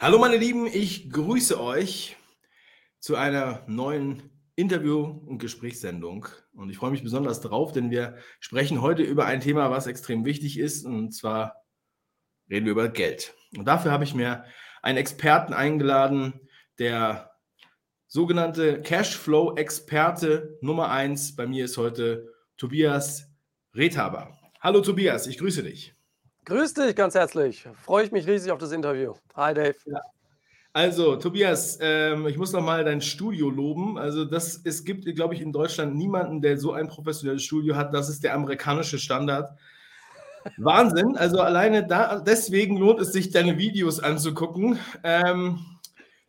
Hallo meine Lieben, ich grüße euch zu einer neuen Interview- und Gesprächssendung. Und ich freue mich besonders drauf, denn wir sprechen heute über ein Thema, was extrem wichtig ist. Und zwar reden wir über Geld. Und dafür habe ich mir einen Experten eingeladen, der sogenannte Cashflow-Experte Nummer 1 bei mir ist heute Tobias Rethaber. Hallo Tobias, ich grüße dich. Grüß dich ganz herzlich. Freue ich mich riesig auf das Interview. Hi Dave. Ja. Also, Tobias, ähm, ich muss noch mal dein Studio loben. Also, das, es gibt, glaube ich, in Deutschland niemanden, der so ein professionelles Studio hat. Das ist der amerikanische Standard. Wahnsinn. Also, alleine da, deswegen lohnt es sich, deine Videos anzugucken. Ähm,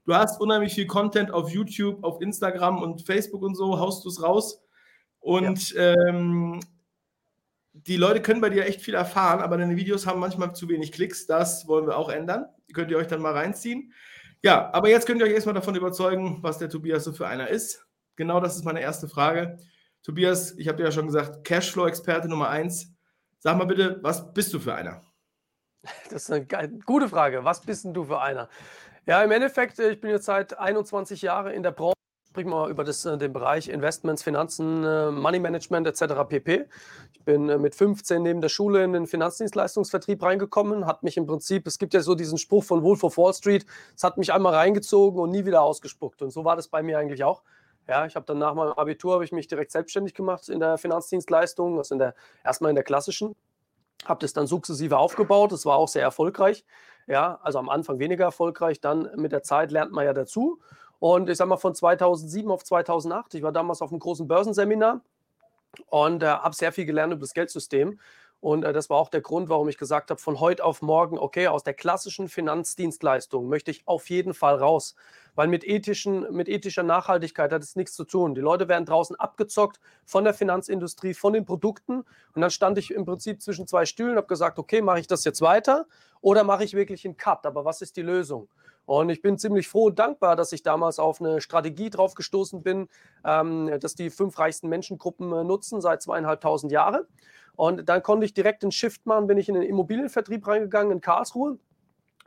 du hast unheimlich viel Content auf YouTube, auf Instagram und Facebook und so, haust du es raus. Und ja. ähm, die Leute können bei dir echt viel erfahren, aber deine Videos haben manchmal zu wenig Klicks. Das wollen wir auch ändern. Könnt ihr euch dann mal reinziehen. Ja, aber jetzt könnt ihr euch erstmal davon überzeugen, was der Tobias so für einer ist. Genau das ist meine erste Frage. Tobias, ich habe dir ja schon gesagt, Cashflow-Experte Nummer eins. Sag mal bitte, was bist du für einer? Das ist eine gute Frage. Was bist denn du für einer? Ja, im Endeffekt, äh, ich bin jetzt seit 21 Jahren in der Branche sprechen wir über das, äh, den Bereich Investments, Finanzen, äh, Money Management etc. pp. Ich bin äh, mit 15 neben der Schule in den Finanzdienstleistungsvertrieb reingekommen, hat mich im Prinzip, es gibt ja so diesen Spruch von Wolf of Wall Street, es hat mich einmal reingezogen und nie wieder ausgespuckt. Und so war das bei mir eigentlich auch. Ja, ich habe dann nach meinem Abitur habe ich mich direkt selbstständig gemacht in der Finanzdienstleistung, also in der erstmal in der klassischen, habe das dann sukzessive aufgebaut. Das war auch sehr erfolgreich. Ja, also am Anfang weniger erfolgreich, dann mit der Zeit lernt man ja dazu. Und ich sage mal von 2007 auf 2008, ich war damals auf einem großen Börsenseminar und äh, habe sehr viel gelernt über das Geldsystem. Und äh, das war auch der Grund, warum ich gesagt habe, von heute auf morgen, okay, aus der klassischen Finanzdienstleistung möchte ich auf jeden Fall raus. Weil mit, ethischen, mit ethischer Nachhaltigkeit hat es nichts zu tun. Die Leute werden draußen abgezockt von der Finanzindustrie, von den Produkten. Und dann stand ich im Prinzip zwischen zwei Stühlen und habe gesagt, okay, mache ich das jetzt weiter oder mache ich wirklich einen Cut? Aber was ist die Lösung? Und ich bin ziemlich froh und dankbar, dass ich damals auf eine Strategie drauf gestoßen bin, ähm, dass die fünf reichsten Menschengruppen äh, nutzen seit zweieinhalbtausend Jahren. Und dann konnte ich direkt einen Shift machen, bin ich in den Immobilienvertrieb reingegangen in Karlsruhe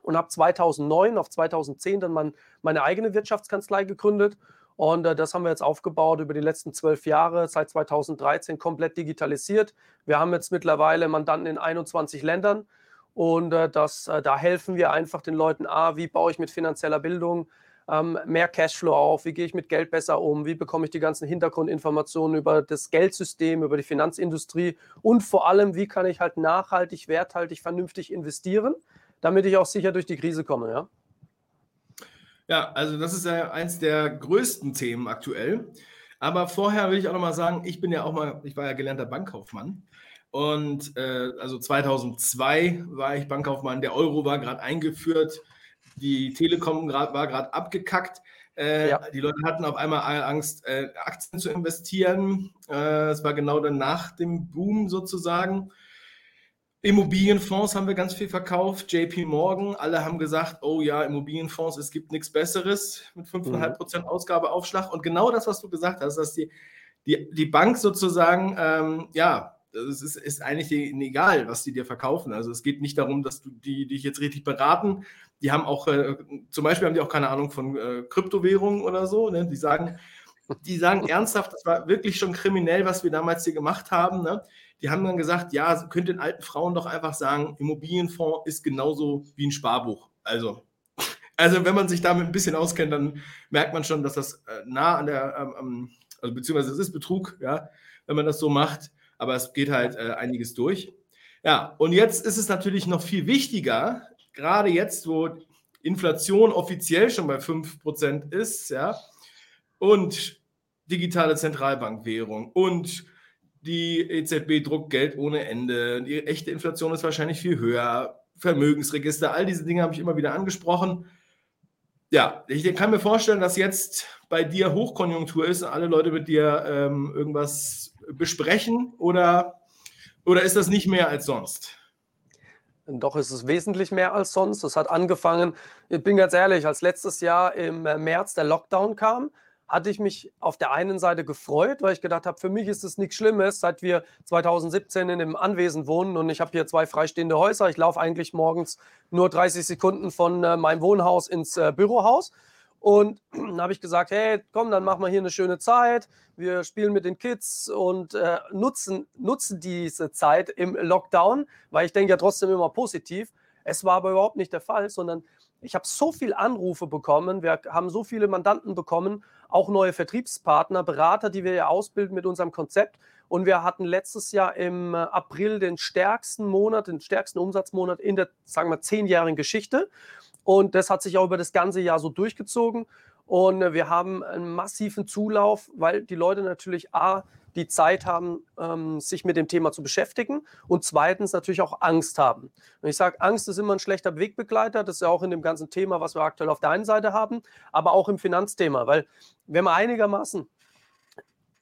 und habe 2009 auf 2010 dann mein, meine eigene Wirtschaftskanzlei gegründet. Und äh, das haben wir jetzt aufgebaut über die letzten zwölf Jahre, seit 2013 komplett digitalisiert. Wir haben jetzt mittlerweile Mandanten in 21 Ländern. Und äh, das, äh, da helfen wir einfach den Leuten, A, wie baue ich mit finanzieller Bildung ähm, mehr Cashflow auf, wie gehe ich mit Geld besser um, wie bekomme ich die ganzen Hintergrundinformationen über das Geldsystem, über die Finanzindustrie und vor allem, wie kann ich halt nachhaltig, werthaltig, vernünftig investieren, damit ich auch sicher durch die Krise komme. Ja, ja also das ist ja eins der größten Themen aktuell. Aber vorher will ich auch noch mal sagen, ich bin ja auch mal, ich war ja gelernter Bankkaufmann. Und äh, also 2002 war ich Bankkaufmann. Der Euro war gerade eingeführt. Die Telekom grad, war gerade abgekackt. Äh, ja. Die Leute hatten auf einmal Angst, äh, Aktien zu investieren. Äh, es war genau dann nach dem Boom sozusagen. Immobilienfonds haben wir ganz viel verkauft. JP Morgan, alle haben gesagt, oh ja, Immobilienfonds, es gibt nichts Besseres mit 5,5% mhm. Ausgabeaufschlag. Und genau das, was du gesagt hast, dass die, die, die Bank sozusagen, ähm, ja, es ist, ist eigentlich egal, was die dir verkaufen. Also es geht nicht darum, dass du die dich jetzt richtig beraten. Die haben auch, äh, zum Beispiel haben die auch keine Ahnung von äh, Kryptowährungen oder so. Ne? Die sagen, die sagen ernsthaft, das war wirklich schon kriminell, was wir damals hier gemacht haben. Ne? Die haben dann gesagt, ja, könnt den alten Frauen doch einfach sagen, Immobilienfonds ist genauso wie ein Sparbuch. Also, also wenn man sich damit ein bisschen auskennt, dann merkt man schon, dass das äh, nah an der, ähm, also beziehungsweise es ist Betrug, ja, wenn man das so macht aber es geht halt äh, einiges durch. Ja, und jetzt ist es natürlich noch viel wichtiger, gerade jetzt, wo Inflation offiziell schon bei 5% ist, ja, und digitale Zentralbankwährung und die EZB druckt Geld ohne Ende, die echte Inflation ist wahrscheinlich viel höher, Vermögensregister, all diese Dinge habe ich immer wieder angesprochen. Ja, ich kann mir vorstellen, dass jetzt bei dir Hochkonjunktur ist und alle Leute mit dir ähm, irgendwas besprechen oder, oder ist das nicht mehr als sonst? Doch ist es wesentlich mehr als sonst. Es hat angefangen, ich bin ganz ehrlich, als letztes Jahr im März der Lockdown kam, hatte ich mich auf der einen Seite gefreut, weil ich gedacht habe, für mich ist es nichts Schlimmes, seit wir 2017 in dem Anwesen wohnen und ich habe hier zwei freistehende Häuser. Ich laufe eigentlich morgens nur 30 Sekunden von äh, meinem Wohnhaus ins äh, Bürohaus. Und dann habe ich gesagt, hey, komm, dann machen wir hier eine schöne Zeit. Wir spielen mit den Kids und äh, nutzen, nutzen diese Zeit im Lockdown, weil ich denke ja trotzdem immer positiv. Es war aber überhaupt nicht der Fall, sondern ich habe so viele Anrufe bekommen, wir haben so viele Mandanten bekommen, auch neue Vertriebspartner, Berater, die wir ja ausbilden mit unserem Konzept. Und wir hatten letztes Jahr im äh, April den stärksten Monat, den stärksten Umsatzmonat in der, sagen wir, zehnjährigen Geschichte. Und das hat sich auch über das ganze Jahr so durchgezogen. Und äh, wir haben einen massiven Zulauf, weil die Leute natürlich A, die Zeit haben, ähm, sich mit dem Thema zu beschäftigen und zweitens natürlich auch Angst haben. Und ich sage, Angst ist immer ein schlechter Wegbegleiter, das ist ja auch in dem ganzen Thema, was wir aktuell auf der einen Seite haben, aber auch im Finanzthema, weil wenn man einigermaßen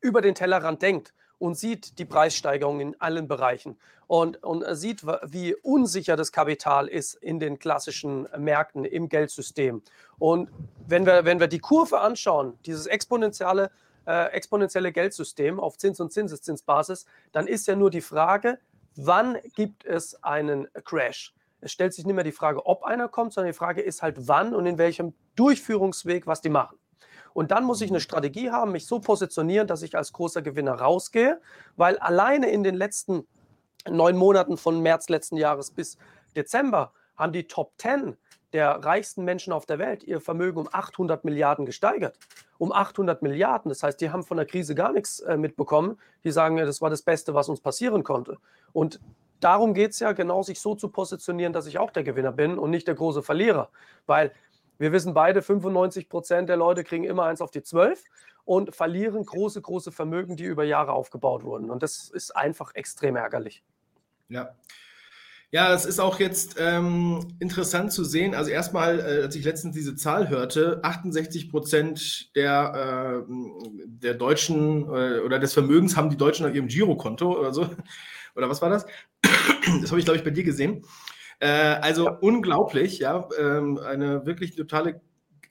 über den Tellerrand denkt und sieht die Preissteigerung in allen Bereichen und, und sieht, wie unsicher das Kapital ist in den klassischen Märkten, im Geldsystem. Und wenn wir, wenn wir die Kurve anschauen, dieses exponentielle äh, exponentielle Geldsystem auf Zins- und Zinseszinsbasis, dann ist ja nur die Frage, wann gibt es einen Crash? Es stellt sich nicht mehr die Frage, ob einer kommt, sondern die Frage ist halt, wann und in welchem Durchführungsweg, was die machen. Und dann muss ich eine Strategie haben, mich so positionieren, dass ich als großer Gewinner rausgehe, weil alleine in den letzten neun Monaten von März letzten Jahres bis Dezember haben die Top 10 der reichsten Menschen auf der Welt ihr Vermögen um 800 Milliarden gesteigert. Um 800 Milliarden. Das heißt, die haben von der Krise gar nichts äh, mitbekommen. Die sagen, das war das Beste, was uns passieren konnte. Und darum geht es ja genau, sich so zu positionieren, dass ich auch der Gewinner bin und nicht der große Verlierer. Weil wir wissen beide, 95 Prozent der Leute kriegen immer eins auf die 12 und verlieren große, große Vermögen, die über Jahre aufgebaut wurden. Und das ist einfach extrem ärgerlich. Ja, ja, es ist auch jetzt ähm, interessant zu sehen. Also erstmal, äh, als ich letztens diese Zahl hörte, 68 Prozent der, äh, der Deutschen äh, oder des Vermögens haben die Deutschen auf ihrem Girokonto oder so. Oder was war das? Das habe ich, glaube ich, bei dir gesehen. Äh, also ja. unglaublich, ja. Ähm, eine wirklich totale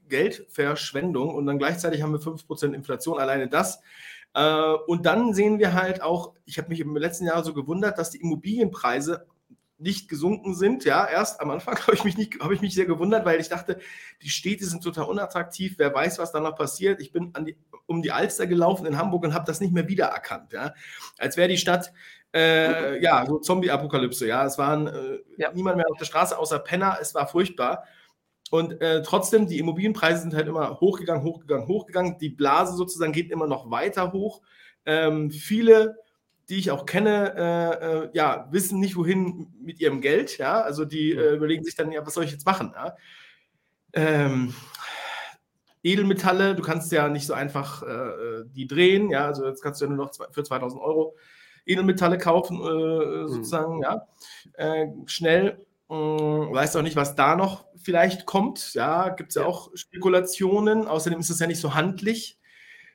Geldverschwendung und dann gleichzeitig haben wir 5 Prozent Inflation. Alleine das. Äh, und dann sehen wir halt auch, ich habe mich im letzten Jahr so gewundert, dass die Immobilienpreise nicht gesunken sind. Ja, erst am Anfang habe ich mich nicht, habe ich mich sehr gewundert, weil ich dachte, die Städte sind total unattraktiv. Wer weiß, was da noch passiert. Ich bin die, um die Alster gelaufen in Hamburg und habe das nicht mehr wiedererkannt. Ja, als wäre die Stadt äh, ja so Zombie-Apokalypse. Ja, es waren äh, ja. niemand mehr auf der Straße außer Penner. Es war furchtbar. Und äh, trotzdem, die Immobilienpreise sind halt immer hochgegangen, hochgegangen, hochgegangen. Die Blase sozusagen geht immer noch weiter hoch. Ähm, viele die ich auch kenne, äh, äh, ja, wissen nicht, wohin mit ihrem Geld. Ja, also die äh, überlegen sich dann, ja, was soll ich jetzt machen? Ja? Ähm, Edelmetalle, du kannst ja nicht so einfach die drehen. Ja, also jetzt kannst du ja nur noch für 2000 Euro Edelmetalle kaufen, äh, mhm. sozusagen. Mhm. Ja, schnell. Mh, hm, weißt auch nicht, was da noch vielleicht kommt. Ja, gibt es ja, ja auch Spekulationen. Außerdem ist es ja nicht so handlich.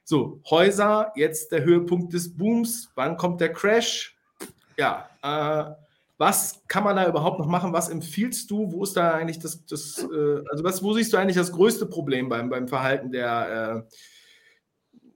So, Häuser, jetzt der Höhepunkt des Booms. Wann kommt der Crash? Ja, äh, was kann man da überhaupt noch machen? Was empfiehlst du? Wo ist da eigentlich das, das äh, also was, wo siehst du eigentlich das größte Problem beim, beim Verhalten der,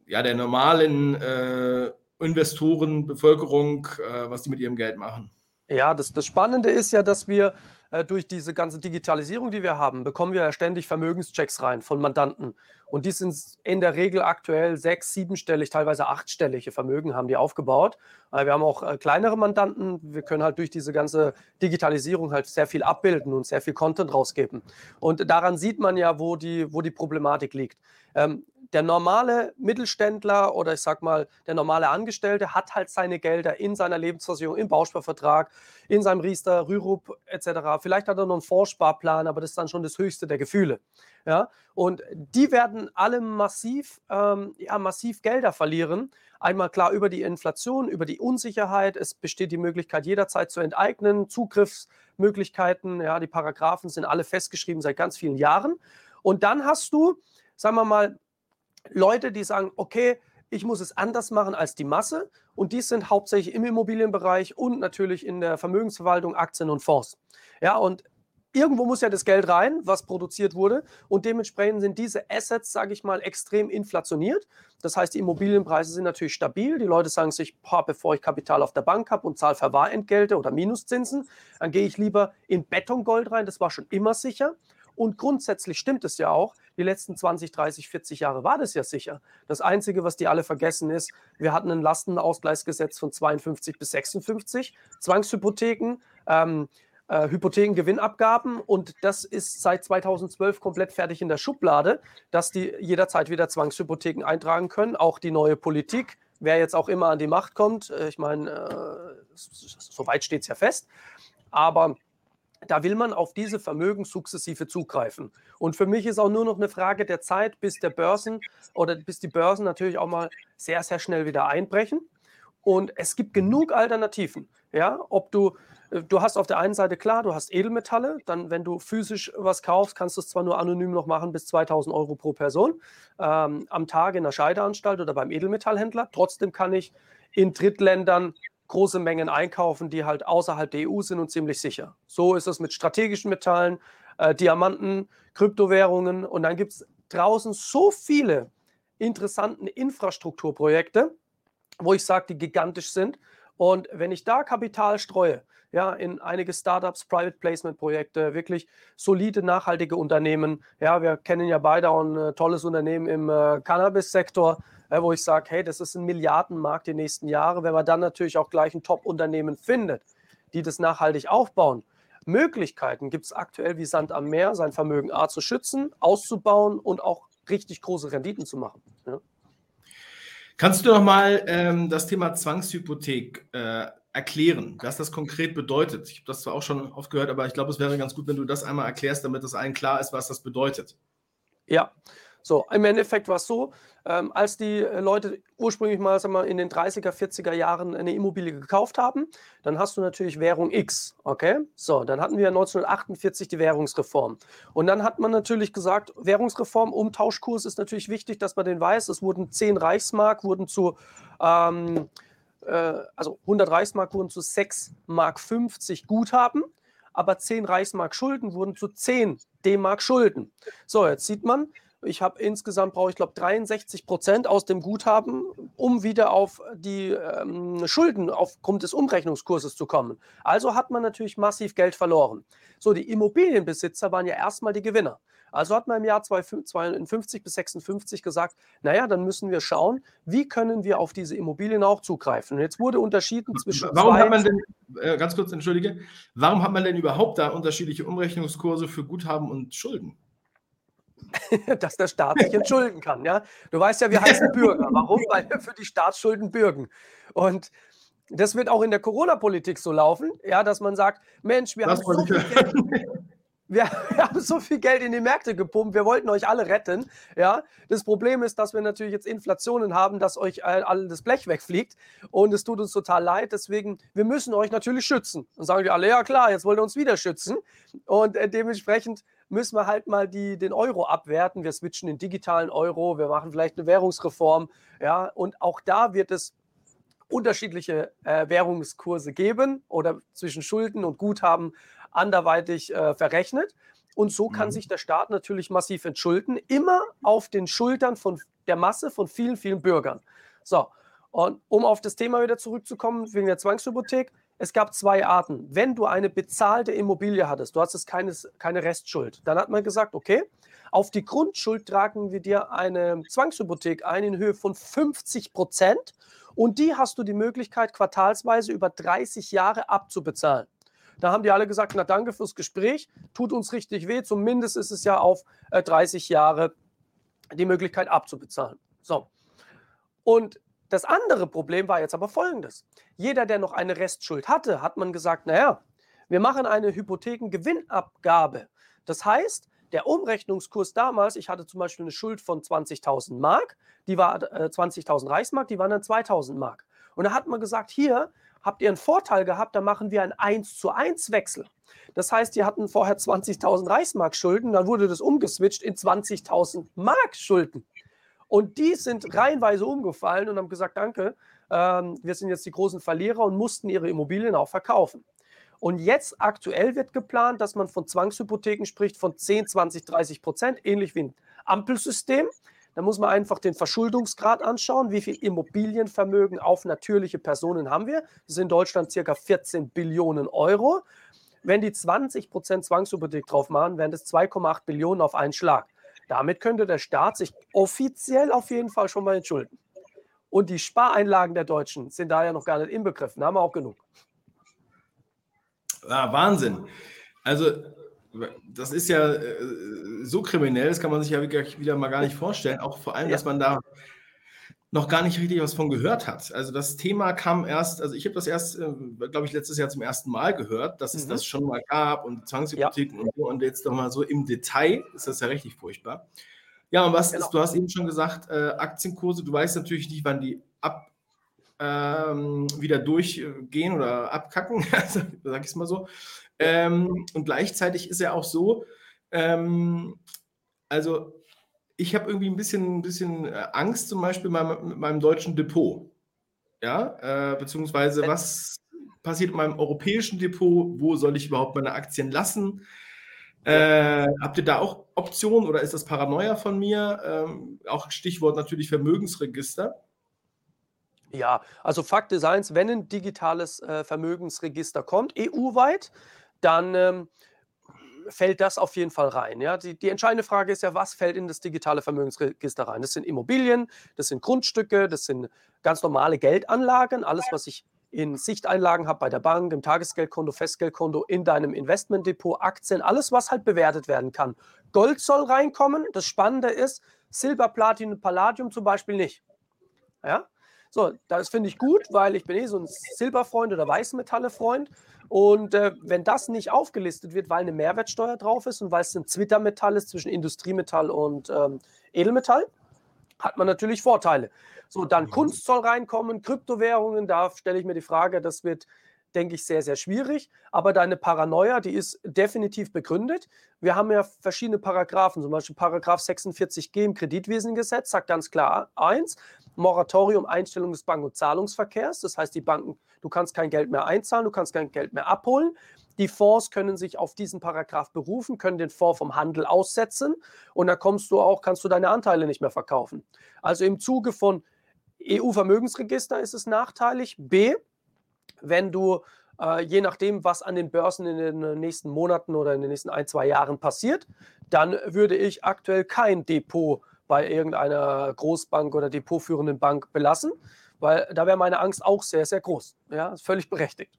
äh, ja, der normalen äh, Investoren, Bevölkerung, äh, was die mit ihrem Geld machen? Ja, das, das Spannende ist ja, dass wir äh, durch diese ganze Digitalisierung, die wir haben, bekommen wir ja ständig Vermögenschecks rein von Mandanten. Und die sind in der Regel aktuell sechs-, siebenstellig, teilweise achtstellige Vermögen haben die aufgebaut. Äh, wir haben auch äh, kleinere Mandanten. Wir können halt durch diese ganze Digitalisierung halt sehr viel abbilden und sehr viel Content rausgeben. Und daran sieht man ja, wo die, wo die Problematik liegt. Ähm, der normale Mittelständler oder ich sag mal, der normale Angestellte hat halt seine Gelder in seiner Lebensversicherung, im Bausparvertrag, in seinem Riester, Rürup etc. Vielleicht hat er noch einen Vorsparplan, aber das ist dann schon das höchste der Gefühle. Ja? Und die werden alle massiv, ähm, ja, massiv Gelder verlieren. Einmal klar über die Inflation, über die Unsicherheit. Es besteht die Möglichkeit, jederzeit zu enteignen, Zugriffsmöglichkeiten. Ja, die Paragraphen sind alle festgeschrieben seit ganz vielen Jahren. Und dann hast du, sagen wir mal, Leute, die sagen, okay, ich muss es anders machen als die Masse. Und dies sind hauptsächlich im Immobilienbereich und natürlich in der Vermögensverwaltung, Aktien und Fonds. Ja, und irgendwo muss ja das Geld rein, was produziert wurde. Und dementsprechend sind diese Assets, sage ich mal, extrem inflationiert. Das heißt, die Immobilienpreise sind natürlich stabil. Die Leute sagen sich, boah, bevor ich Kapital auf der Bank habe und zahle Verwahrentgelte oder Minuszinsen, dann gehe ich lieber in Betongold rein. Das war schon immer sicher. Und grundsätzlich stimmt es ja auch. Die letzten 20, 30, 40 Jahre war das ja sicher. Das Einzige, was die alle vergessen ist, wir hatten ein Lastenausgleichsgesetz von 52 bis 56, Zwangshypotheken. Ähm, äh, Hypothekengewinnabgaben und das ist seit 2012 komplett fertig in der Schublade, dass die jederzeit wieder Zwangshypotheken eintragen können. Auch die neue Politik, wer jetzt auch immer an die Macht kommt, äh, ich meine, äh, soweit steht es ja fest, aber da will man auf diese Vermögen sukzessive zugreifen. Und für mich ist auch nur noch eine Frage der Zeit, bis der Börsen oder bis die Börsen natürlich auch mal sehr, sehr schnell wieder einbrechen. Und es gibt genug Alternativen. Ja, ob du äh, du hast auf der einen Seite klar, du hast Edelmetalle, dann wenn du physisch was kaufst, kannst du es zwar nur anonym noch machen bis 2000 Euro pro Person ähm, am Tag in der Scheideanstalt oder beim Edelmetallhändler. Trotzdem kann ich in Drittländern große Mengen einkaufen, die halt außerhalb der EU sind und ziemlich sicher. So ist es mit strategischen Metallen, äh, Diamanten, Kryptowährungen und dann gibt es draußen so viele interessante Infrastrukturprojekte, wo ich sage, die gigantisch sind. Und wenn ich da Kapital streue, ja, in einige Startups, Private Placement Projekte, wirklich solide, nachhaltige Unternehmen. Ja, wir kennen ja beide auch ein äh, tolles Unternehmen im äh, Cannabis-Sektor, äh, wo ich sage, hey, das ist ein Milliardenmarkt die nächsten Jahre. Wenn man dann natürlich auch gleich ein Top-Unternehmen findet, die das nachhaltig aufbauen, Möglichkeiten gibt es aktuell wie Sand am Meer, sein Vermögen A zu schützen, auszubauen und auch richtig große Renditen zu machen. Ja. Kannst du noch mal ähm, das Thema Zwangshypothek äh, erklären, was das konkret bedeutet? Ich habe das zwar auch schon oft gehört, aber ich glaube, es wäre ganz gut, wenn du das einmal erklärst, damit es allen klar ist, was das bedeutet. Ja, so, im Endeffekt war es so, ähm, als die äh, Leute ursprünglich mal, wir, in den 30er, 40er Jahren eine Immobilie gekauft haben, dann hast du natürlich Währung X, okay? So, dann hatten wir 1948 die Währungsreform. Und dann hat man natürlich gesagt, Währungsreform, Umtauschkurs ist natürlich wichtig, dass man den weiß. Es wurden 10 Reichsmark, wurden zu, ähm, äh, also 100 Reichsmark wurden zu 6 Mark 50 Guthaben aber 10 Reichsmark Schulden wurden zu 10 D-Mark Schulden. So, jetzt sieht man, ich habe insgesamt brauche ich glaube 63 Prozent aus dem Guthaben, um wieder auf die ähm, Schulden aufgrund des Umrechnungskurses zu kommen. Also hat man natürlich massiv Geld verloren. So, die Immobilienbesitzer waren ja erstmal die Gewinner. Also hat man im Jahr 52 bis 56 gesagt, naja, dann müssen wir schauen, wie können wir auf diese Immobilien auch zugreifen. Und jetzt wurde unterschieden zwischen. Warum hat man denn, äh, ganz kurz, entschuldige, warum hat man denn überhaupt da unterschiedliche Umrechnungskurse für Guthaben und Schulden? dass der Staat sich entschulden kann. Ja? Du weißt ja, wir heißen Bürger. Warum? Weil wir für die Staatsschulden bürgen. Und das wird auch in der Corona-Politik so laufen, ja, dass man sagt, Mensch, wir haben, so viel Geld, wir, haben so viel Geld in die Märkte gepumpt, wir wollten euch alle retten. Ja? Das Problem ist, dass wir natürlich jetzt Inflationen haben, dass euch all das Blech wegfliegt und es tut uns total leid. Deswegen, wir müssen euch natürlich schützen. Dann sagen wir alle, ja klar, jetzt wollt ihr uns wieder schützen. Und äh, dementsprechend müssen wir halt mal die, den Euro abwerten. Wir switchen in digitalen Euro, wir machen vielleicht eine Währungsreform. Ja, und auch da wird es unterschiedliche äh, Währungskurse geben oder zwischen Schulden und Guthaben anderweitig äh, verrechnet. Und so kann mhm. sich der Staat natürlich massiv entschulden, immer auf den Schultern von der Masse von vielen, vielen Bürgern. So, und um auf das Thema wieder zurückzukommen, wegen der Zwangshypothek, es gab zwei Arten. Wenn du eine bezahlte Immobilie hattest, du hattest keine, keine Restschuld, dann hat man gesagt, okay, auf die Grundschuld tragen wir dir eine Zwangshypothek ein in Höhe von 50 Prozent und die hast du die Möglichkeit, quartalsweise über 30 Jahre abzubezahlen. Da haben die alle gesagt, na danke fürs Gespräch, tut uns richtig weh, zumindest ist es ja auf 30 äh, Jahre die Möglichkeit abzubezahlen. So. Und das andere Problem war jetzt aber folgendes. Jeder, der noch eine Restschuld hatte, hat man gesagt, naja, wir machen eine Hypothekengewinnabgabe. Das heißt, der Umrechnungskurs damals, ich hatte zum Beispiel eine Schuld von 20.000 Mark, die war äh, 20.000 Reichsmark, die waren dann 2.000 Mark. Und da hat man gesagt, hier habt ihr einen Vorteil gehabt, da machen wir einen 1 zu 1 Wechsel. Das heißt, die hatten vorher 20.000 Reichsmark Schulden, dann wurde das umgeswitcht in 20.000 Mark Schulden. Und die sind reihenweise umgefallen und haben gesagt, danke, ähm, wir sind jetzt die großen Verlierer und mussten ihre Immobilien auch verkaufen. Und jetzt aktuell wird geplant, dass man von Zwangshypotheken spricht von 10, 20, 30 Prozent, ähnlich wie ein Ampelsystem. Da muss man einfach den Verschuldungsgrad anschauen. Wie viel Immobilienvermögen auf natürliche Personen haben wir? Das sind in Deutschland circa 14 Billionen Euro. Wenn die 20 Prozent Zwangshypothek drauf machen, wären das 2,8 Billionen auf einen Schlag. Damit könnte der Staat sich offiziell auf jeden Fall schon mal entschulden. Und die Spareinlagen der Deutschen sind da ja noch gar nicht inbegriffen. Haben wir auch genug. Ah, Wahnsinn. Also, das ist ja äh, so kriminell, das kann man sich ja wieder mal gar nicht vorstellen. Auch vor allem, ja. dass man da noch gar nicht richtig was von gehört hat. Also das Thema kam erst, also ich habe das erst, äh, glaube ich, letztes Jahr zum ersten Mal gehört, dass mhm. es das schon mal gab und Zwangshypotheken ja. und so. Und jetzt doch mal so im Detail ist das ja richtig furchtbar. Ja, und was genau. ist, du hast eben schon gesagt, äh, Aktienkurse, du weißt natürlich nicht, wann die ab ähm, wieder durchgehen oder abkacken, sag ich es mal so. Ähm, und gleichzeitig ist ja auch so, ähm, also ich habe irgendwie ein bisschen, ein bisschen äh, Angst zum Beispiel mit meinem deutschen Depot. Ja, äh, beziehungsweise was passiert in meinem europäischen Depot? Wo soll ich überhaupt meine Aktien lassen? Äh, habt ihr da auch Optionen oder ist das Paranoia von mir? Ähm, auch Stichwort natürlich Vermögensregister. Ja, also Fakt ist eins, wenn ein digitales äh, Vermögensregister kommt, EU-weit, dann ähm, fällt das auf jeden Fall rein. Ja? Die, die, entscheidende Frage ist ja, was fällt in das digitale Vermögensregister rein? Das sind Immobilien, das sind Grundstücke, das sind ganz normale Geldanlagen, alles, was ich in Sichteinlagen habe bei der Bank, im Tagesgeldkonto, Festgeldkonto, in deinem Investmentdepot, Aktien, alles, was halt bewertet werden kann. Gold soll reinkommen. Das Spannende ist, Silber, Platin Palladium zum Beispiel nicht. Ja? So, das finde ich gut, weil ich bin eh so ein Silberfreund oder Weißmetalle-Freund. Und äh, wenn das nicht aufgelistet wird, weil eine Mehrwertsteuer drauf ist und weil es ein Zwittermetall ist zwischen Industriemetall und ähm, Edelmetall, hat man natürlich Vorteile. So, dann mhm. Kunst soll reinkommen, Kryptowährungen, da stelle ich mir die Frage, das wird, denke ich, sehr, sehr schwierig. Aber deine Paranoia, die ist definitiv begründet. Wir haben ja verschiedene Paragraphen, zum Beispiel Paragraph 46g im Kreditwesengesetz sagt ganz klar eins, Moratorium Einstellung des Bank- und Zahlungsverkehrs. Das heißt, die Banken, du kannst kein Geld mehr einzahlen, du kannst kein Geld mehr abholen. Die Fonds können sich auf diesen Paragraph berufen, können den Fonds vom Handel aussetzen und dann kommst du auch, kannst du deine Anteile nicht mehr verkaufen. Also im Zuge von EU-Vermögensregister ist es nachteilig. B, wenn du äh, je nachdem, was an den Börsen in den nächsten Monaten oder in den nächsten ein, zwei Jahren passiert, dann würde ich aktuell kein Depot bei irgendeiner Großbank oder depotführenden Bank belassen, weil da wäre meine Angst auch sehr, sehr groß. Ja, völlig berechtigt.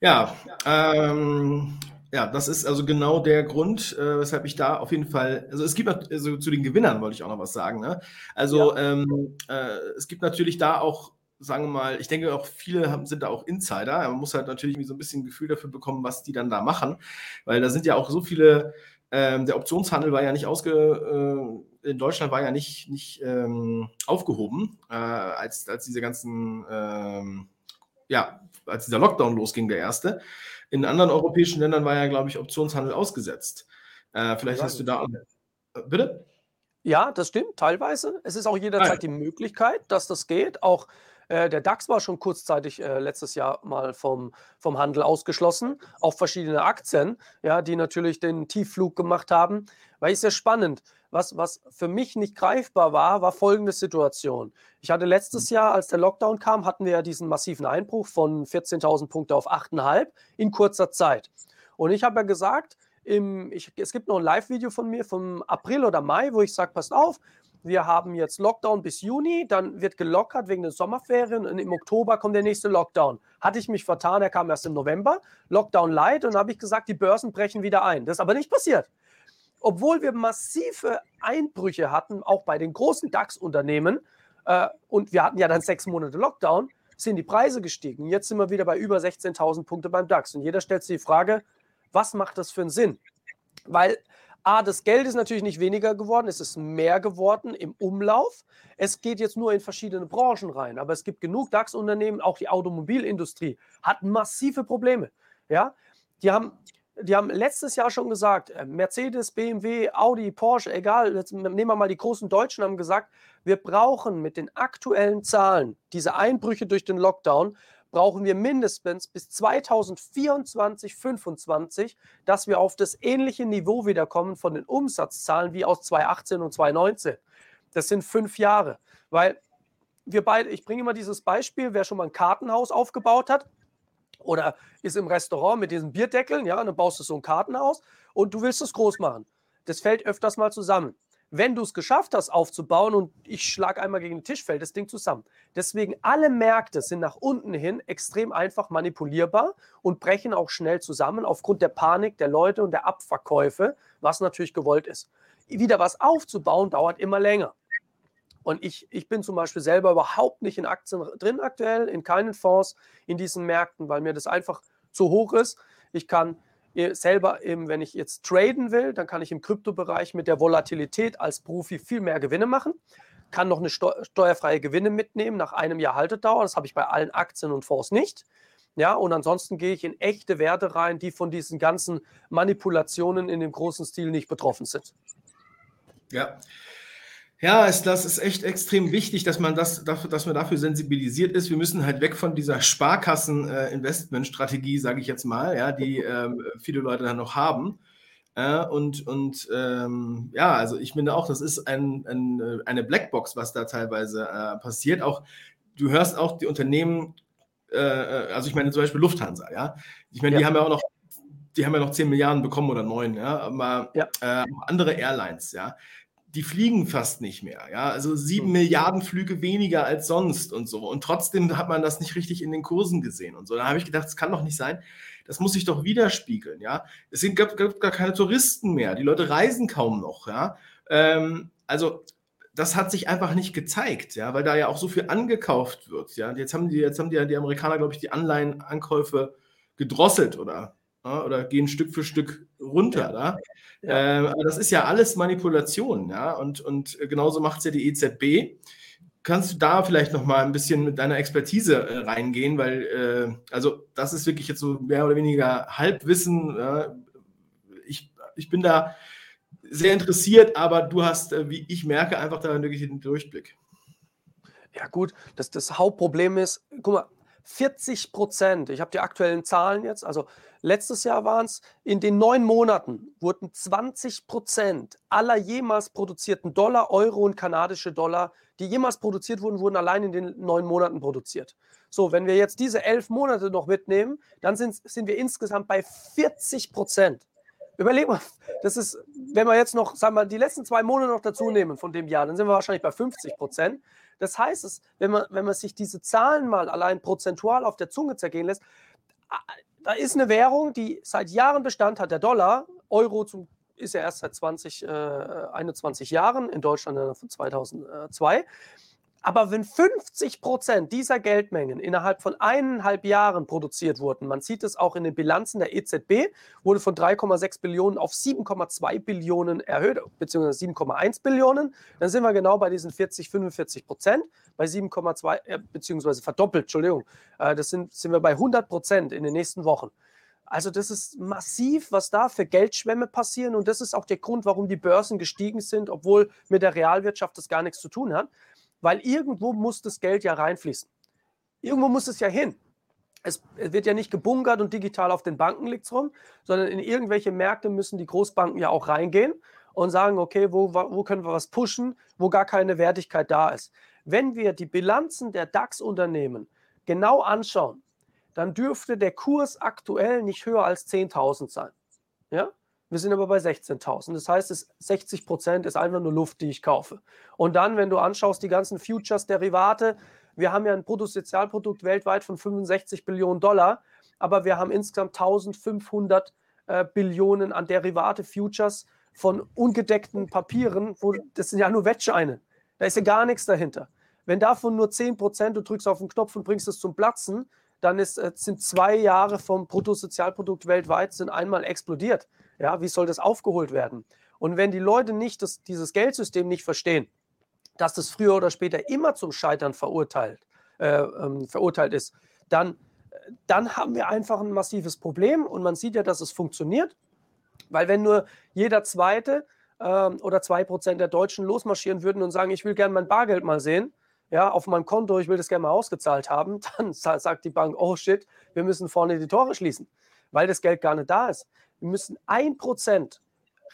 Ja, ähm, ja, das ist also genau der Grund, äh, weshalb ich da auf jeden Fall, also es gibt also zu den Gewinnern wollte ich auch noch was sagen. Ne? Also ja. ähm, äh, es gibt natürlich da auch, sagen wir mal, ich denke auch viele haben, sind da auch Insider. Man muss halt natürlich so ein bisschen ein Gefühl dafür bekommen, was die dann da machen, weil da sind ja auch so viele ähm, der Optionshandel war ja nicht ausge, äh, in Deutschland war ja nicht, nicht ähm, aufgehoben, äh, als, als diese ganzen, ähm, ja, als dieser Lockdown losging, der erste. In anderen europäischen Ländern war ja, glaube ich, Optionshandel ausgesetzt. Äh, vielleicht ja, hast du da. Äh, bitte? Ja, das stimmt, teilweise. Es ist auch jederzeit ah, die Möglichkeit, dass das geht. Auch äh, der DAX war schon kurzzeitig äh, letztes Jahr mal vom, vom Handel ausgeschlossen, auch verschiedene Aktien, ja, die natürlich den Tiefflug gemacht haben. Weil es sehr spannend. Was, was für mich nicht greifbar war, war folgende Situation. Ich hatte letztes mhm. Jahr, als der Lockdown kam, hatten wir ja diesen massiven Einbruch von 14.000 Punkte auf 8,5 in kurzer Zeit. Und ich habe ja gesagt, im, ich, es gibt noch ein Live-Video von mir vom April oder Mai, wo ich sage, passt auf, wir haben jetzt Lockdown bis Juni, dann wird gelockert wegen den Sommerferien und im Oktober kommt der nächste Lockdown. Hatte ich mich vertan, er kam erst im November, Lockdown light und habe ich gesagt, die Börsen brechen wieder ein. Das ist aber nicht passiert. Obwohl wir massive Einbrüche hatten, auch bei den großen DAX-Unternehmen, äh, und wir hatten ja dann sechs Monate Lockdown, sind die Preise gestiegen. Jetzt sind wir wieder bei über 16.000 Punkte beim DAX. Und jeder stellt sich die Frage, was macht das für einen Sinn? Weil A, das Geld ist natürlich nicht weniger geworden, es ist mehr geworden im Umlauf. Es geht jetzt nur in verschiedene Branchen rein, aber es gibt genug DAX-Unternehmen, auch die Automobilindustrie hat massive Probleme. Ja, die haben, die haben letztes Jahr schon gesagt, äh, Mercedes, BMW, Audi, Porsche, egal, jetzt nehmen wir mal die großen Deutschen, haben gesagt, wir brauchen mit den aktuellen Zahlen diese Einbrüche durch den Lockdown, brauchen wir mindestens bis 2024, 2025, dass wir auf das ähnliche Niveau wiederkommen von den Umsatzzahlen wie aus 2018 und 2019. Das sind fünf Jahre, weil wir beide, ich bringe immer dieses Beispiel, wer schon mal ein Kartenhaus aufgebaut hat oder ist im Restaurant mit diesen Bierdeckeln, ja, dann baust du so ein Kartenhaus und du willst es groß machen. Das fällt öfters mal zusammen. Wenn du es geschafft hast aufzubauen und ich schlage einmal gegen den Tisch, fällt das Ding zusammen. Deswegen alle Märkte sind nach unten hin extrem einfach manipulierbar und brechen auch schnell zusammen aufgrund der Panik der Leute und der Abverkäufe, was natürlich gewollt ist. Wieder was aufzubauen dauert immer länger. Und ich, ich bin zum Beispiel selber überhaupt nicht in Aktien drin aktuell, in keinen Fonds in diesen Märkten, weil mir das einfach zu hoch ist. Ich kann selber, eben, wenn ich jetzt traden will, dann kann ich im Kryptobereich mit der Volatilität als Profi viel mehr Gewinne machen, kann noch eine steuerfreie Gewinne mitnehmen nach einem Jahr Haltedauer. Das habe ich bei allen Aktien und Fonds nicht. Ja, und ansonsten gehe ich in echte Werte rein, die von diesen ganzen Manipulationen in dem großen Stil nicht betroffen sind. Ja, ja, ist, das ist echt extrem wichtig, dass man das, dass man dafür sensibilisiert ist. Wir müssen halt weg von dieser Sparkassen-Investmentstrategie, äh, sage ich jetzt mal, ja, die ähm, viele Leute dann noch haben. Äh, und und ähm, ja, also ich finde auch, das ist ein, ein, äh, eine Blackbox, was da teilweise äh, passiert. Auch du hörst auch die Unternehmen, äh, äh, also ich meine zum Beispiel Lufthansa, ja. Ich meine, ja. die haben ja auch noch die haben ja noch 10 Milliarden bekommen oder 9, ja, aber ja. Äh, andere Airlines, ja die fliegen fast nicht mehr. Ja, also sieben hm. Milliarden Flüge weniger als sonst und so. Und trotzdem hat man das nicht richtig in den Kursen gesehen und so. Da habe ich gedacht, das kann doch nicht sein. Das muss sich doch widerspiegeln. Ja, es gibt, gibt gar keine Touristen mehr. Die Leute reisen kaum noch. Ja, ähm, also das hat sich einfach nicht gezeigt, ja, weil da ja auch so viel angekauft wird. Ja, jetzt haben die, jetzt haben die, die Amerikaner, glaube ich, die Anleihenankäufe gedrosselt oder oder gehen Stück für Stück runter. Ja. Ja. Äh, aber das ist ja alles Manipulation, ja, und, und genauso macht es ja die EZB. Kannst du da vielleicht noch mal ein bisschen mit deiner Expertise äh, reingehen, weil äh, also das ist wirklich jetzt so mehr oder weniger Halbwissen. ich, ich bin da sehr interessiert, aber du hast, äh, wie ich merke, einfach da wirklich den Durchblick. Ja gut, das, das Hauptproblem ist, guck mal, 40 Prozent, ich habe die aktuellen Zahlen jetzt, also letztes Jahr waren es, in den neun Monaten wurden 20 Prozent aller jemals produzierten Dollar, Euro und kanadische Dollar, die jemals produziert wurden, wurden allein in den neun Monaten produziert. So, wenn wir jetzt diese elf Monate noch mitnehmen, dann sind, sind wir insgesamt bei 40 Prozent. Überleg mal, das ist, wenn wir jetzt noch, sagen wir, die letzten zwei Monate noch dazu nehmen von dem Jahr, dann sind wir wahrscheinlich bei 50 Prozent. Das heißt, es, wenn, man, wenn man sich diese Zahlen mal allein prozentual auf der Zunge zergehen lässt, da ist eine Währung, die seit Jahren Bestand hat, der Dollar. Euro zum, ist ja erst seit 20, äh, 21 Jahren, in Deutschland von 2002. Aber wenn 50 Prozent dieser Geldmengen innerhalb von eineinhalb Jahren produziert wurden, man sieht es auch in den Bilanzen der EZB, wurde von 3,6 Billionen auf 7,2 Billionen erhöht, beziehungsweise 7,1 Billionen, dann sind wir genau bei diesen 40, 45 Prozent, bei 7,2, äh, beziehungsweise verdoppelt, Entschuldigung, äh, das sind, sind wir bei 100 Prozent in den nächsten Wochen. Also das ist massiv, was da für Geldschwämme passieren. Und das ist auch der Grund, warum die Börsen gestiegen sind, obwohl mit der Realwirtschaft das gar nichts zu tun hat weil irgendwo muss das Geld ja reinfließen. Irgendwo muss es ja hin. Es wird ja nicht gebunkert und digital auf den Banken liegt es rum, sondern in irgendwelche Märkte müssen die Großbanken ja auch reingehen und sagen, okay, wo, wo können wir was pushen, wo gar keine Wertigkeit da ist. Wenn wir die Bilanzen der DAX-Unternehmen genau anschauen, dann dürfte der Kurs aktuell nicht höher als 10.000 sein. Ja? Wir sind aber bei 16.000. Das heißt, es 60 Prozent ist einfach nur Luft, die ich kaufe. Und dann, wenn du anschaust, die ganzen Futures, Derivate, wir haben ja ein Bruttosozialprodukt weltweit von 65 Billionen Dollar, aber wir haben insgesamt 1500 äh, Billionen an Derivate, Futures von ungedeckten Papieren, wo, das sind ja nur Wettscheine. Da ist ja gar nichts dahinter. Wenn davon nur 10 Prozent, du drückst auf den Knopf und bringst es zum Platzen, dann ist, äh, sind zwei Jahre vom Bruttosozialprodukt weltweit sind einmal explodiert. Ja, wie soll das aufgeholt werden? Und wenn die Leute nicht das, dieses Geldsystem nicht verstehen, dass das früher oder später immer zum Scheitern verurteilt, äh, ähm, verurteilt ist, dann, dann haben wir einfach ein massives Problem. Und man sieht ja, dass es funktioniert, weil wenn nur jeder Zweite äh, oder zwei Prozent der Deutschen losmarschieren würden und sagen, ich will gerne mein Bargeld mal sehen, ja, auf meinem Konto, ich will das gerne mal ausgezahlt haben, dann sagt die Bank, oh shit, wir müssen vorne die Tore schließen, weil das Geld gar nicht da ist. Wir müssen ein Prozent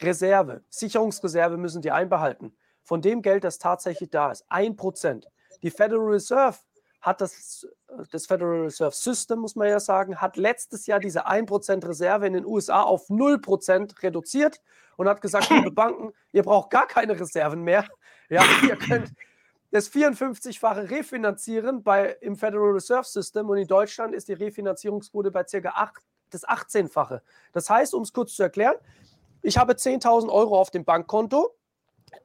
Reserve, Sicherungsreserve müssen die einbehalten. Von dem Geld, das tatsächlich da ist. Ein Prozent. Die Federal Reserve hat das, das Federal Reserve System, muss man ja sagen, hat letztes Jahr diese 1% Reserve in den USA auf 0% reduziert und hat gesagt, liebe Banken, ihr braucht gar keine Reserven mehr. Ja, ihr könnt das 54-fache refinanzieren bei, im Federal Reserve System und in Deutschland ist die Refinanzierungsquote bei ca. 8, das 18-fache. Das heißt, um es kurz zu erklären, ich habe 10.000 Euro auf dem Bankkonto,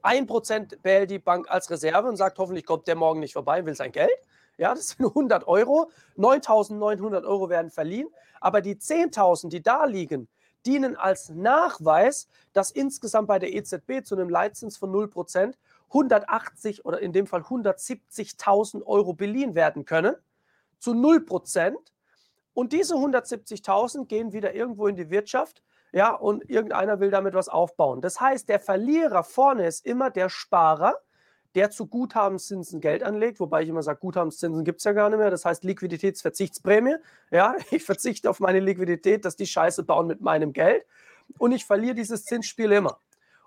1% behält die Bank als Reserve und sagt, hoffentlich kommt der morgen nicht vorbei, will sein Geld. Ja, das sind 100 Euro. 9.900 Euro werden verliehen. Aber die 10.000, die da liegen, dienen als Nachweis, dass insgesamt bei der EZB zu einem Leitzins von 0% 180 oder in dem Fall 170.000 Euro beliehen werden können. Zu 0%. Und diese 170.000 gehen wieder irgendwo in die Wirtschaft. Ja, und irgendeiner will damit was aufbauen. Das heißt, der Verlierer vorne ist immer der Sparer, der zu Guthabenszinsen Geld anlegt, wobei ich immer sage, Guthabenszinsen gibt es ja gar nicht mehr. Das heißt Liquiditätsverzichtsprämie. Ja, ich verzichte auf meine Liquidität, dass die Scheiße bauen mit meinem Geld. Und ich verliere dieses Zinsspiel immer.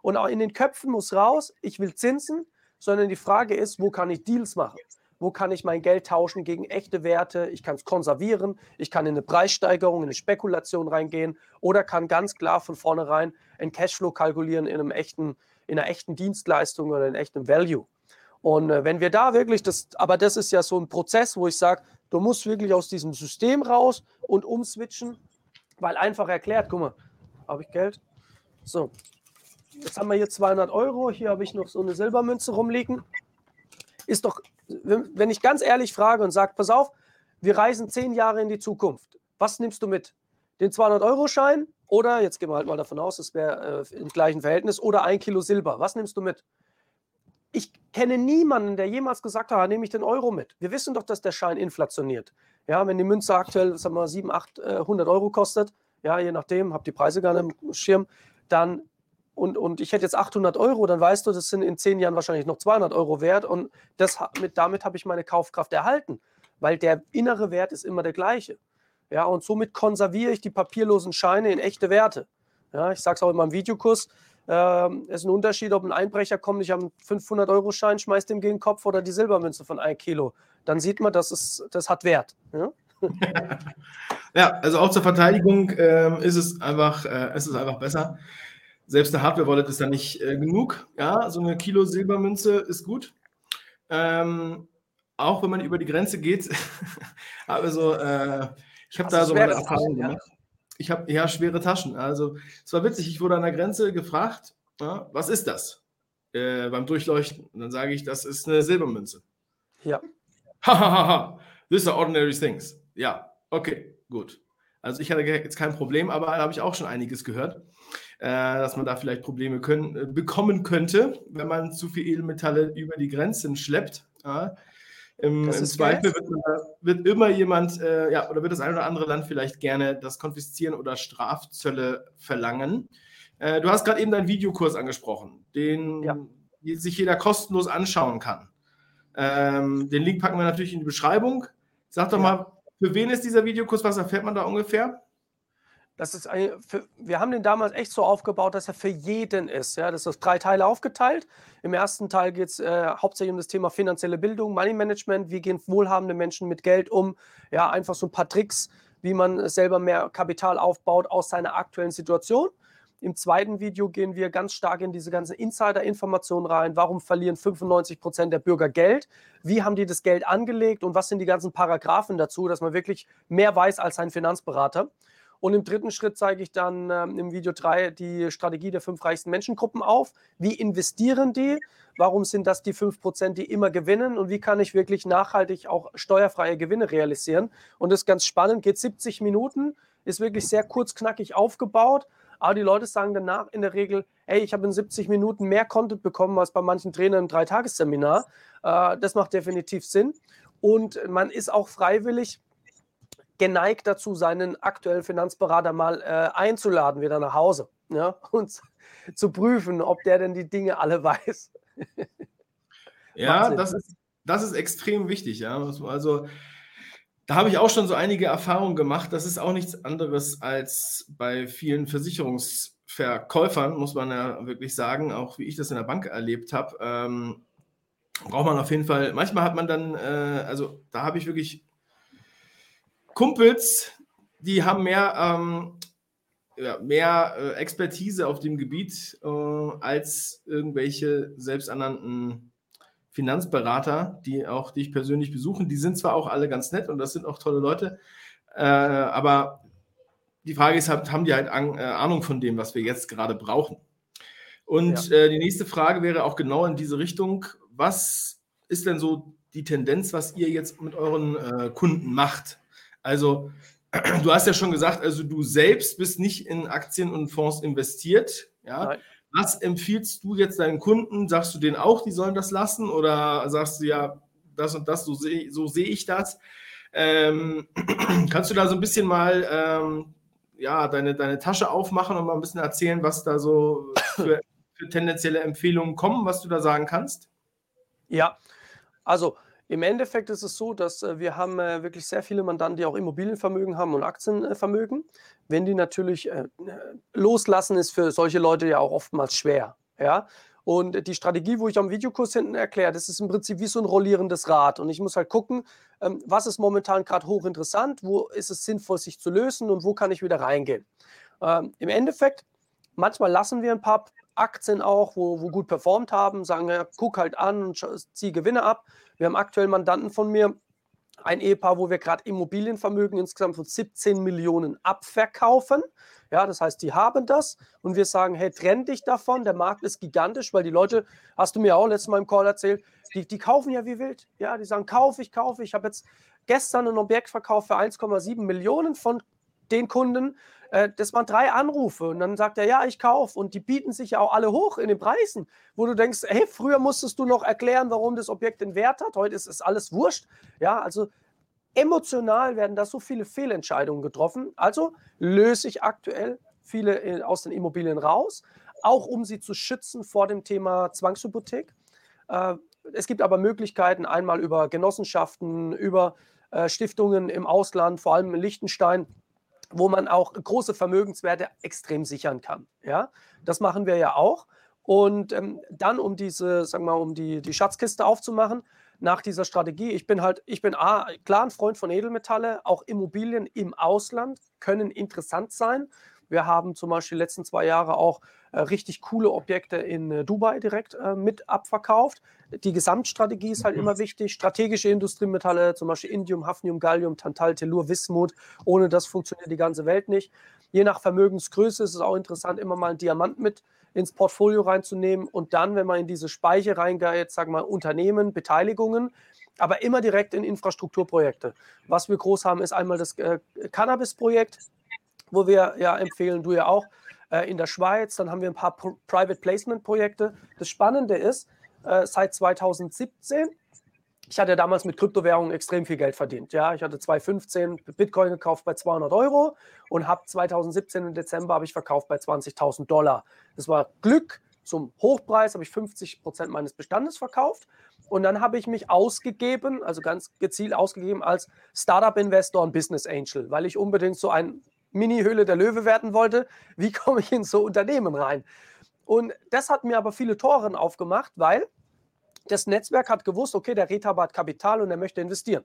Und auch in den Köpfen muss raus, ich will Zinsen, sondern die Frage ist, wo kann ich Deals machen? Wo kann ich mein Geld tauschen gegen echte Werte? Ich kann es konservieren, ich kann in eine Preissteigerung, in eine Spekulation reingehen oder kann ganz klar von vornherein ein Cashflow kalkulieren in einem echten, in einer echten Dienstleistung oder in echtem Value. Und äh, wenn wir da wirklich das, aber das ist ja so ein Prozess, wo ich sage, du musst wirklich aus diesem System raus und umswitchen, weil einfach erklärt, guck mal, habe ich Geld? So, jetzt haben wir hier 200 Euro, hier habe ich noch so eine Silbermünze rumliegen. Ist doch, wenn ich ganz ehrlich frage und sage, pass auf, wir reisen zehn Jahre in die Zukunft. Was nimmst du mit? Den 200-Euro-Schein oder, jetzt gehen wir halt mal davon aus, es wäre äh, im gleichen Verhältnis, oder ein Kilo Silber. Was nimmst du mit? ich kenne niemanden, der jemals gesagt hat, ah, nehme ich den Euro mit. Wir wissen doch, dass der Schein inflationiert. Ja, wenn die Münze aktuell, sagen wir, 7, 8, 100 Euro kostet, ja, je nachdem, habe die Preise gar nicht im Schirm, dann und, und ich hätte jetzt 800 Euro, dann weißt du, das sind in zehn Jahren wahrscheinlich noch 200 Euro wert und das, mit, damit habe ich meine Kaufkraft erhalten, weil der innere Wert ist immer der gleiche. Ja, und somit konserviere ich die papierlosen Scheine in echte Werte. Ja, ich sage es auch in meinem Videokurs, ähm, es ist ein Unterschied, ob ein Einbrecher kommt, ich habe einen 500-Euro-Schein, schmeißt ihm gegen den Kopf oder die Silbermünze von 1 Kilo. Dann sieht man, dass es, das hat Wert. Ja? ja, also auch zur Verteidigung ähm, ist, es einfach, äh, ist es einfach besser. Selbst eine Hardware-Wallet ist da nicht äh, genug. Ja, so eine Kilo Silbermünze ist gut. Ähm, auch wenn man über die Grenze geht. also, äh, ich habe da so meine Erfahrung gemacht. Ja? ich habe ja schwere Taschen. Also es war witzig, ich wurde an der Grenze gefragt, ja, was ist das äh, beim Durchleuchten? Und dann sage ich, das ist eine Silbermünze. Ja. Hahaha, these are ordinary things. Ja, okay, gut. Also ich hatte jetzt kein Problem, aber da habe ich auch schon einiges gehört, äh, dass man da vielleicht Probleme können, äh, bekommen könnte, wenn man zu viel Edelmetalle über die Grenzen schleppt. Ja. Im, im Zweifel wird, wird, immer jemand, äh, ja, oder wird das ein oder andere Land vielleicht gerne das Konfiszieren oder Strafzölle verlangen. Äh, du hast gerade eben deinen Videokurs angesprochen, den ja. sich jeder kostenlos anschauen kann. Ähm, den Link packen wir natürlich in die Beschreibung. Sag doch ja. mal, für wen ist dieser Videokurs? Was erfährt man da ungefähr? Das ist ein, für, wir haben den damals echt so aufgebaut, dass er für jeden ist. Ja? Das ist auf drei Teile aufgeteilt. Im ersten Teil geht es äh, hauptsächlich um das Thema finanzielle Bildung, Money Management. Wie gehen wohlhabende Menschen mit Geld um? Ja, einfach so ein paar Tricks, wie man selber mehr Kapital aufbaut aus seiner aktuellen Situation. Im zweiten Video gehen wir ganz stark in diese ganzen Insider-Informationen rein. Warum verlieren 95 Prozent der Bürger Geld? Wie haben die das Geld angelegt? Und was sind die ganzen Paragraphen dazu, dass man wirklich mehr weiß als ein Finanzberater? Und im dritten Schritt zeige ich dann ähm, im Video 3 die Strategie der fünf reichsten Menschengruppen auf. Wie investieren die? Warum sind das die 5%, die immer gewinnen? Und wie kann ich wirklich nachhaltig auch steuerfreie Gewinne realisieren? Und das ist ganz spannend, geht 70 Minuten, ist wirklich sehr kurz, knackig aufgebaut. Aber die Leute sagen danach in der Regel, hey, ich habe in 70 Minuten mehr Content bekommen als bei manchen Trainern im Dreitagesseminar. Äh, das macht definitiv Sinn. Und man ist auch freiwillig geneigt dazu, seinen aktuellen Finanzberater mal äh, einzuladen, wieder nach Hause ja, und zu prüfen, ob der denn die Dinge alle weiß. ja, das ist, das ist extrem wichtig, ja. Also da habe ich auch schon so einige Erfahrungen gemacht. Das ist auch nichts anderes als bei vielen Versicherungsverkäufern, muss man ja wirklich sagen, auch wie ich das in der Bank erlebt habe. Ähm, braucht man auf jeden Fall, manchmal hat man dann, äh, also da habe ich wirklich Kumpels, die haben mehr, ähm, ja, mehr äh, Expertise auf dem Gebiet äh, als irgendwelche selbsternannten Finanzberater, die auch dich persönlich besuchen. Die sind zwar auch alle ganz nett und das sind auch tolle Leute, äh, aber die Frage ist, haben die halt äh, Ahnung von dem, was wir jetzt gerade brauchen? Und ja. äh, die nächste Frage wäre auch genau in diese Richtung. Was ist denn so die Tendenz, was ihr jetzt mit euren äh, Kunden macht? Also, du hast ja schon gesagt, also du selbst bist nicht in Aktien und Fonds investiert. Ja? Nein. Was empfiehlst du jetzt deinen Kunden? Sagst du denen auch, die sollen das lassen? Oder sagst du ja, das und das, so sehe so seh ich das? Ähm, kannst du da so ein bisschen mal ähm, ja, deine, deine Tasche aufmachen und mal ein bisschen erzählen, was da so für, für tendenzielle Empfehlungen kommen, was du da sagen kannst? Ja, also im Endeffekt ist es so, dass äh, wir haben äh, wirklich sehr viele Mandanten, die auch Immobilienvermögen haben und Aktienvermögen. Wenn die natürlich äh, loslassen, ist für solche Leute ja auch oftmals schwer. Ja? Und die Strategie, wo ich am Videokurs hinten erkläre, das ist im Prinzip wie so ein rollierendes Rad. Und ich muss halt gucken, ähm, was ist momentan gerade hochinteressant, wo ist es sinnvoll, sich zu lösen und wo kann ich wieder reingehen. Ähm, Im Endeffekt, manchmal lassen wir ein paar Aktien auch, wo, wo gut performt haben, sagen, ja, guck halt an und zieh Gewinne ab. Wir haben aktuell Mandanten von mir, ein Ehepaar, wo wir gerade Immobilienvermögen insgesamt von 17 Millionen abverkaufen. Ja, das heißt, die haben das und wir sagen, hey, trenn dich davon, der Markt ist gigantisch, weil die Leute, hast du mir auch letztes Mal im Call erzählt, die, die kaufen ja wie wild. Ja, die sagen, kauf ich, kaufe ich. Ich habe jetzt gestern ein Objekt verkauft für 1,7 Millionen von den Kunden, äh, das waren drei Anrufe und dann sagt er, ja, ich kaufe und die bieten sich ja auch alle hoch in den Preisen, wo du denkst, hey, früher musstest du noch erklären, warum das Objekt den Wert hat, heute ist es alles wurscht. Ja, also emotional werden da so viele Fehlentscheidungen getroffen. Also löse ich aktuell viele äh, aus den Immobilien raus, auch um sie zu schützen vor dem Thema Zwangshypothek. Äh, es gibt aber Möglichkeiten, einmal über Genossenschaften, über Stiftungen im Ausland, vor allem in Liechtenstein, wo man auch große Vermögenswerte extrem sichern kann. Ja, das machen wir ja auch. Und ähm, dann, um diese, sagen wir mal, um die, die Schatzkiste aufzumachen, nach dieser Strategie, ich bin halt, ich bin A, klar ein Freund von Edelmetalle, auch Immobilien im Ausland können interessant sein. Wir haben zum Beispiel die letzten zwei Jahre auch äh, richtig coole Objekte in äh, Dubai direkt äh, mit abverkauft. Die Gesamtstrategie ist halt mhm. immer wichtig. Strategische Industriemetalle, zum Beispiel Indium, Hafnium, Gallium, Tantal, Tellur, Wismut. Ohne das funktioniert die ganze Welt nicht. Je nach Vermögensgröße ist es auch interessant, immer mal einen Diamant mit ins Portfolio reinzunehmen und dann, wenn man in diese Speiche reingeht, jetzt sagen wir mal Unternehmen, Beteiligungen, aber immer direkt in Infrastrukturprojekte. Was wir groß haben, ist einmal das äh, Cannabis-Projekt, wo wir ja empfehlen, du ja auch, äh, in der Schweiz. Dann haben wir ein paar Private Placement-Projekte. Das Spannende ist, äh, seit 2017 ich hatte damals mit Kryptowährungen extrem viel Geld verdient. Ja, ich hatte 2015 Bitcoin gekauft bei 200 Euro und habe 2017 im Dezember habe ich verkauft bei 20.000 Dollar. Das war Glück. Zum Hochpreis habe ich 50 Prozent meines Bestandes verkauft und dann habe ich mich ausgegeben, also ganz gezielt ausgegeben als Startup-Investor und Business Angel, weil ich unbedingt so ein Mini-Höhle der Löwe werden wollte. Wie komme ich in so Unternehmen rein? Und das hat mir aber viele Toren aufgemacht, weil das Netzwerk hat gewusst, okay, der Rehaber hat Kapital und er möchte investieren.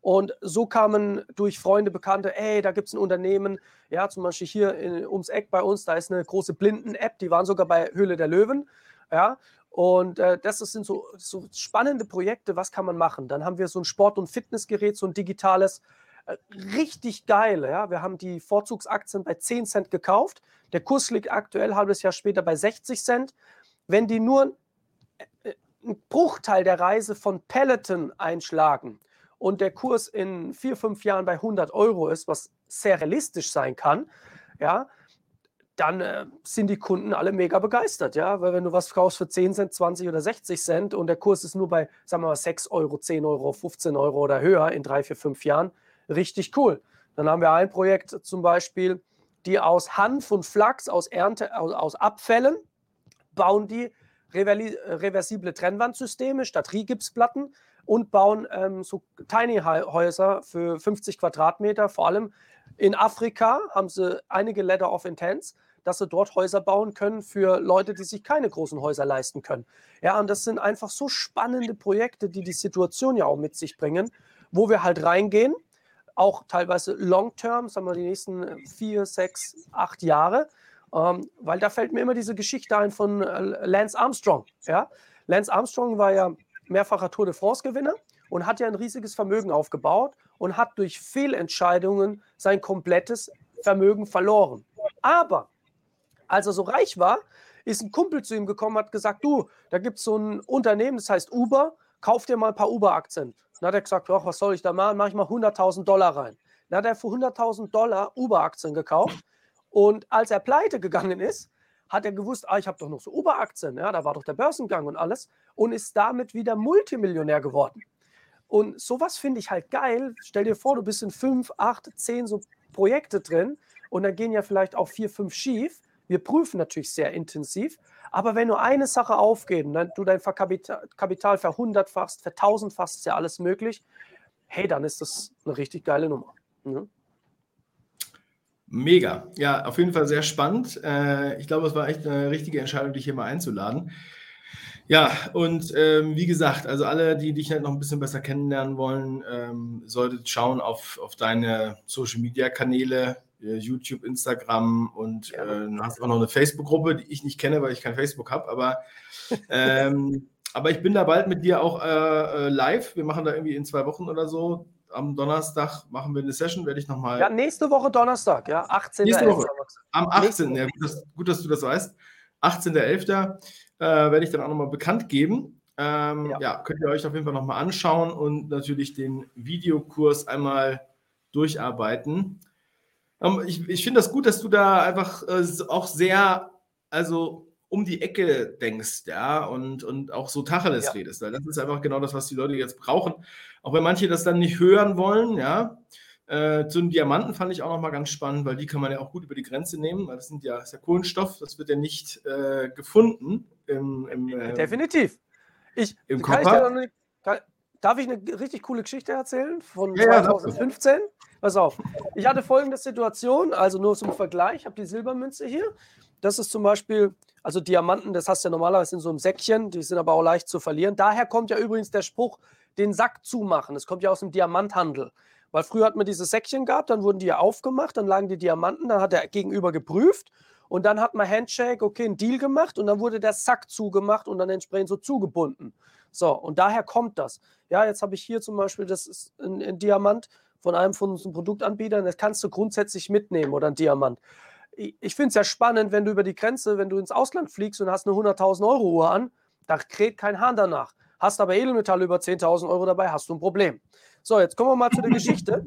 Und so kamen durch Freunde, Bekannte, ey, da gibt es ein Unternehmen, ja, zum Beispiel hier in, ums Eck bei uns, da ist eine große Blinden-App, die waren sogar bei Höhle der Löwen, ja. Und äh, das sind so, so spannende Projekte, was kann man machen? Dann haben wir so ein Sport- und Fitnessgerät, so ein digitales, richtig geil, ja. Wir haben die Vorzugsaktien bei 10 Cent gekauft. Der Kurs liegt aktuell halbes Jahr später bei 60 Cent. Wenn die nur äh, einen Bruchteil der Reise von Peloton einschlagen und der Kurs in vier, fünf Jahren bei 100 Euro ist, was sehr realistisch sein kann, ja, dann äh, sind die Kunden alle mega begeistert, ja, weil wenn du was kaufst für 10 Cent, 20 oder 60 Cent und der Kurs ist nur bei, sagen wir mal, 6 Euro, 10 Euro, 15 Euro oder höher in drei, vier, fünf Jahren, richtig cool. Dann haben wir ein Projekt zum Beispiel, die aus Hanf und Flachs, aus Ernte, aus, aus Abfällen, bauen die reversible Trennwandsysteme statt Rigipsplatten und bauen ähm, so Tiny-Häuser für 50 Quadratmeter. Vor allem in Afrika haben sie einige Letter of Intents, dass sie dort Häuser bauen können für Leute, die sich keine großen Häuser leisten können. Ja, und das sind einfach so spannende Projekte, die die Situation ja auch mit sich bringen, wo wir halt reingehen, auch teilweise long-term, sagen wir die nächsten vier, sechs, acht Jahre, ähm, weil da fällt mir immer diese Geschichte ein von äh, Lance Armstrong. Ja? Lance Armstrong war ja mehrfacher Tour de France-Gewinner und hat ja ein riesiges Vermögen aufgebaut und hat durch Fehlentscheidungen sein komplettes Vermögen verloren. Aber als er so reich war, ist ein Kumpel zu ihm gekommen, hat gesagt, du, da gibt es so ein Unternehmen, das heißt Uber, kauf dir mal ein paar Uber-Aktien. Dann hat er gesagt, ach, was soll ich da machen? Mach ich mal 100.000 Dollar rein. Dann hat er für 100.000 Dollar Uber-Aktien gekauft. Und als er pleite gegangen ist, hat er gewusst, ah, ich habe doch noch so Uber-Aktien, ja, da war doch der Börsengang und alles und ist damit wieder Multimillionär geworden. Und sowas finde ich halt geil. Stell dir vor, du bist in fünf, acht, zehn so Projekte drin und dann gehen ja vielleicht auch vier, fünf schief. Wir prüfen natürlich sehr intensiv, aber wenn nur eine Sache aufgeht und dann du dein Kapital, Kapital verhundertfachst, vertausendfachst, ist ja alles möglich, hey, dann ist das eine richtig geile Nummer. Mhm. Mega. Ja, auf jeden Fall sehr spannend. Äh, ich glaube, es war echt eine richtige Entscheidung, dich hier mal einzuladen. Ja, und ähm, wie gesagt, also alle, die dich halt noch ein bisschen besser kennenlernen wollen, ähm, solltet schauen auf, auf deine Social Media Kanäle, äh, YouTube, Instagram und äh, du hast auch noch eine Facebook-Gruppe, die ich nicht kenne, weil ich kein Facebook habe, aber, ähm, aber ich bin da bald mit dir auch äh, äh, live. Wir machen da irgendwie in zwei Wochen oder so. Am Donnerstag machen wir eine Session, werde ich nochmal. Ja, nächste Woche Donnerstag, ja, 18. Nächste Woche. Am 18. Ja, gut dass, gut, dass du das weißt. 18.11 äh, werde ich dann auch nochmal bekannt geben. Ähm, ja. ja. könnt ihr euch auf jeden Fall nochmal anschauen und natürlich den Videokurs einmal durcharbeiten. Ähm, ich ich finde das gut, dass du da einfach äh, auch sehr, also um die Ecke denkst, ja, und, und auch so Tacheles ja. redest. Das ist einfach genau das, was die Leute jetzt brauchen. Auch wenn manche das dann nicht hören wollen, ja. Äh, zu den Diamanten fand ich auch nochmal ganz spannend, weil die kann man ja auch gut über die Grenze nehmen, weil das sind ja, ist ja Kohlenstoff, das wird ja nicht äh, gefunden im, im äh, Definitiv. Ich, Im kann ich darf ich eine richtig coole Geschichte erzählen von ja, 2015? Ja, Pass auf. Ich hatte folgende Situation, also nur zum Vergleich, ich habe die Silbermünze hier. Das ist zum Beispiel, also Diamanten, das hast du ja normalerweise in so einem Säckchen, die sind aber auch leicht zu verlieren. Daher kommt ja übrigens der Spruch, den Sack zumachen. Das kommt ja aus dem Diamanthandel. Weil früher hat man diese Säckchen gehabt, dann wurden die ja aufgemacht, dann lagen die Diamanten, dann hat der Gegenüber geprüft und dann hat man Handshake, okay, einen Deal gemacht und dann wurde der Sack zugemacht und dann entsprechend so zugebunden. So, und daher kommt das. Ja, jetzt habe ich hier zum Beispiel, das ist ein, ein Diamant von einem von unseren Produktanbietern, das kannst du grundsätzlich mitnehmen oder ein Diamant. Ich, ich finde es ja spannend, wenn du über die Grenze, wenn du ins Ausland fliegst und hast eine 100.000 Euro Uhr an, da kräht kein Hahn danach. Hast aber Edelmetall über 10.000 Euro dabei, hast du ein Problem. So, jetzt kommen wir mal zu der Geschichte.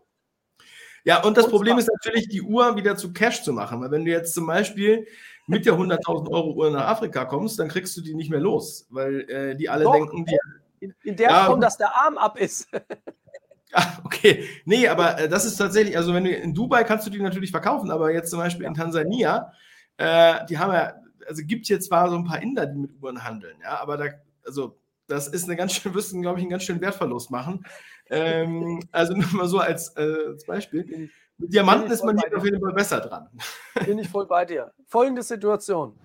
Ja, und das und Problem ist natürlich, die Uhr wieder zu Cash zu machen. Weil wenn du jetzt zum Beispiel mit der 100.000 Euro Uhr nach Afrika kommst, dann kriegst du die nicht mehr los, weil äh, die alle Doch, denken, die, in, in, der ja, Form, dass der Arm ab ist. Ah, okay. Nee, aber äh, das ist tatsächlich, also wenn du in Dubai kannst du die natürlich verkaufen, aber jetzt zum Beispiel in Tansania, äh, die haben ja, also gibt es jetzt zwar so ein paar Inder, die mit Uhren handeln, ja, aber da, also das ist eine ganz schön, wirst du, glaube ich, einen ganz schönen Wertverlust machen. Ähm, also nur mal so als, äh, als Beispiel. Mit Diamanten ist man hier auf jeden Fall besser dran. Bin ich voll bei dir. Folgende Situation.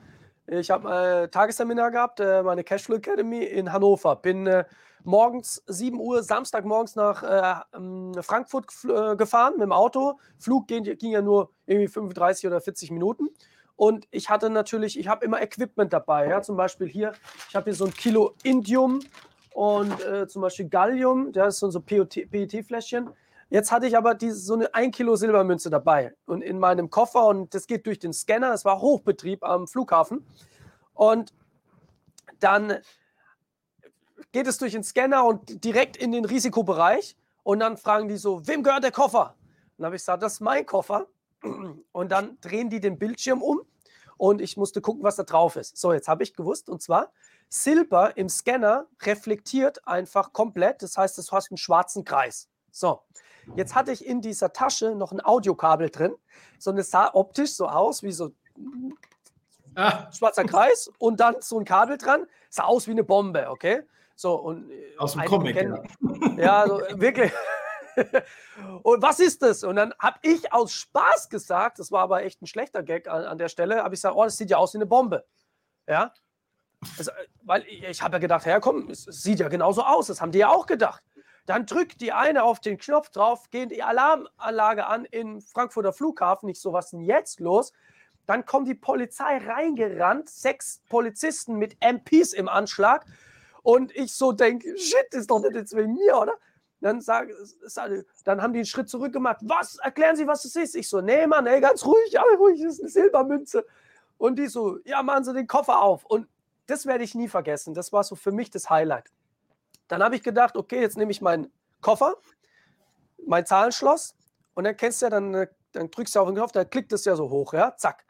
Ich habe ein äh, Tagesseminar gehabt, äh, meine Cashflow Academy in Hannover. Bin äh, morgens 7 Uhr, Samstagmorgens nach äh, ähm, Frankfurt äh, gefahren mit dem Auto. Flug ging, ging, ja nur irgendwie 35 oder 40 Minuten. Und ich hatte natürlich, ich habe immer Equipment dabei. Ja? Zum Beispiel hier, ich habe hier so ein Kilo Indium und äh, zum Beispiel Gallium, das sind so PET-Fläschchen. Jetzt hatte ich aber diese, so eine 1 Kilo Silbermünze dabei und in meinem Koffer und das geht durch den Scanner. Es war Hochbetrieb am Flughafen. Und dann geht es durch den Scanner und direkt in den Risikobereich. Und dann fragen die so, wem gehört der Koffer? dann habe ich gesagt, das ist mein Koffer. Und dann drehen die den Bildschirm um und ich musste gucken, was da drauf ist. So, jetzt habe ich gewusst, und zwar, Silber im Scanner reflektiert einfach komplett. Das heißt, du hast einen schwarzen Kreis. So, jetzt hatte ich in dieser Tasche noch ein Audiokabel drin. So, und es sah optisch so aus wie so ah. schwarzer Kreis und dann so ein Kabel dran. Sah aus wie eine Bombe, okay? So, und äh, Aus dem Comic, kennen, ja. ja also, wirklich. und was ist das? Und dann habe ich aus Spaß gesagt, das war aber echt ein schlechter Gag an, an der Stelle, habe ich gesagt, oh, das sieht ja aus wie eine Bombe. Ja. Also, weil ich, ich habe ja gedacht, ja komm, es, es sieht ja genauso aus, das haben die ja auch gedacht. Dann drückt die eine auf den Knopf drauf, geht die Alarmanlage an im Frankfurter Flughafen. Nicht so, was denn jetzt los? Dann kommt die Polizei reingerannt, sechs Polizisten mit MPs im Anschlag. Und ich so denke, shit, ist doch nicht jetzt wegen mir, oder? Dann, sag, dann haben die einen Schritt zurück gemacht. Was? Erklären Sie, was es ist? Ich so, nee, Mann, ey, ganz ruhig, ja, ruhig, das ist eine Silbermünze. Und die so, ja, machen Sie den Koffer auf. Und das werde ich nie vergessen. Das war so für mich das Highlight. Dann habe ich gedacht, okay, jetzt nehme ich meinen Koffer, mein Zahlenschloss und dann kennst du ja, dann, äh, dann drückst du auf den Knopf, dann klickt es ja so hoch, ja, zack.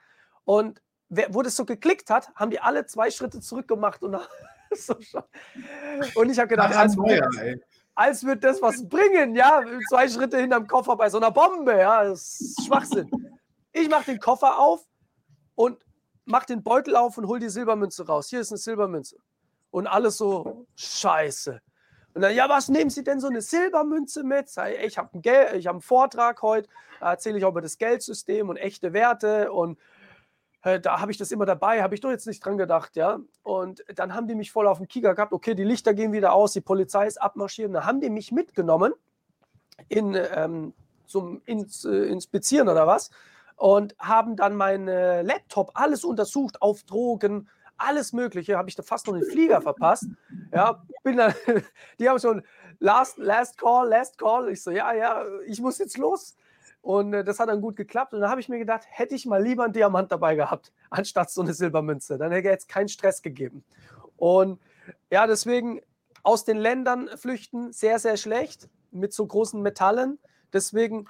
Und wer, wo das so geklickt hat, haben die alle zwei Schritte zurückgemacht und, so und ich habe gedacht, als, wird, als wird das was bringen, ja, zwei Schritte hinterm Koffer bei so einer Bombe, ja, das ist Schwachsinn. Ich mache den Koffer auf und mache den Beutel auf und hol die Silbermünze raus. Hier ist eine Silbermünze. Und alles so, scheiße. Und dann, ja, was nehmen Sie denn so eine Silbermünze mit? Sei, ich habe einen, hab einen Vortrag heute, da erzähle ich auch über das Geldsystem und echte Werte und äh, da habe ich das immer dabei, habe ich doch jetzt nicht dran gedacht, ja. Und dann haben die mich voll auf den Kieger gehabt, okay, die Lichter gehen wieder aus, die Polizei ist abmarschiert. Dann haben die mich mitgenommen in, ähm, zum ins, äh, Inspizieren oder was und haben dann meinen äh, Laptop alles untersucht auf Drogen, alles Mögliche, habe ich da fast noch den Flieger verpasst. Ja, bin dann, die haben schon last, last call, last call. Ich so, ja, ja, ich muss jetzt los. Und äh, das hat dann gut geklappt. Und dann habe ich mir gedacht, hätte ich mal lieber einen Diamant dabei gehabt, anstatt so eine Silbermünze. Dann hätte jetzt keinen Stress gegeben. Und ja, deswegen aus den Ländern flüchten sehr, sehr schlecht mit so großen Metallen. Deswegen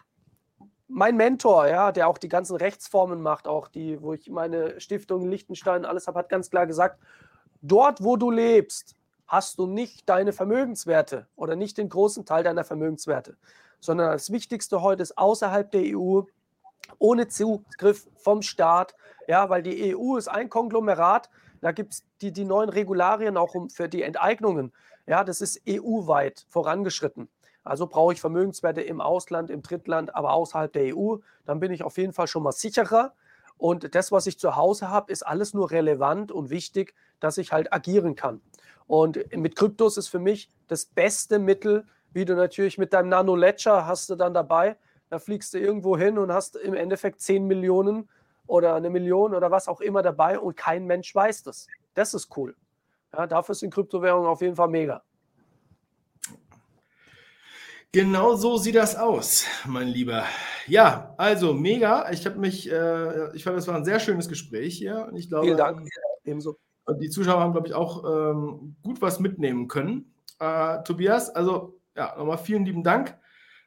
mein Mentor, ja, der auch die ganzen Rechtsformen macht, auch die, wo ich meine Stiftung in Liechtenstein alles habe, hat ganz klar gesagt, dort, wo du lebst, hast du nicht deine Vermögenswerte oder nicht den großen Teil deiner Vermögenswerte, sondern das Wichtigste heute ist außerhalb der EU, ohne Zugriff vom Staat, ja, weil die EU ist ein Konglomerat, da gibt es die, die neuen Regularien auch um, für die Enteignungen, ja, das ist EU-weit vorangeschritten. Also brauche ich Vermögenswerte im Ausland, im Drittland, aber außerhalb der EU. Dann bin ich auf jeden Fall schon mal sicherer. Und das, was ich zu Hause habe, ist alles nur relevant und wichtig, dass ich halt agieren kann. Und mit Kryptos ist für mich das beste Mittel, wie du natürlich mit deinem Nano Ledger hast du dann dabei. Da fliegst du irgendwo hin und hast im Endeffekt 10 Millionen oder eine Million oder was auch immer dabei und kein Mensch weiß das. Das ist cool. Ja, dafür sind Kryptowährungen auf jeden Fall mega. Genau so sieht das aus, mein Lieber. Ja, also mega. Ich habe mich, äh, ich fand, das war ein sehr schönes Gespräch hier. Und ich glaube, Vielen Dank. Ebenso. Die Zuschauer haben, glaube ich, auch ähm, gut was mitnehmen können. Äh, Tobias, also ja, nochmal vielen lieben Dank.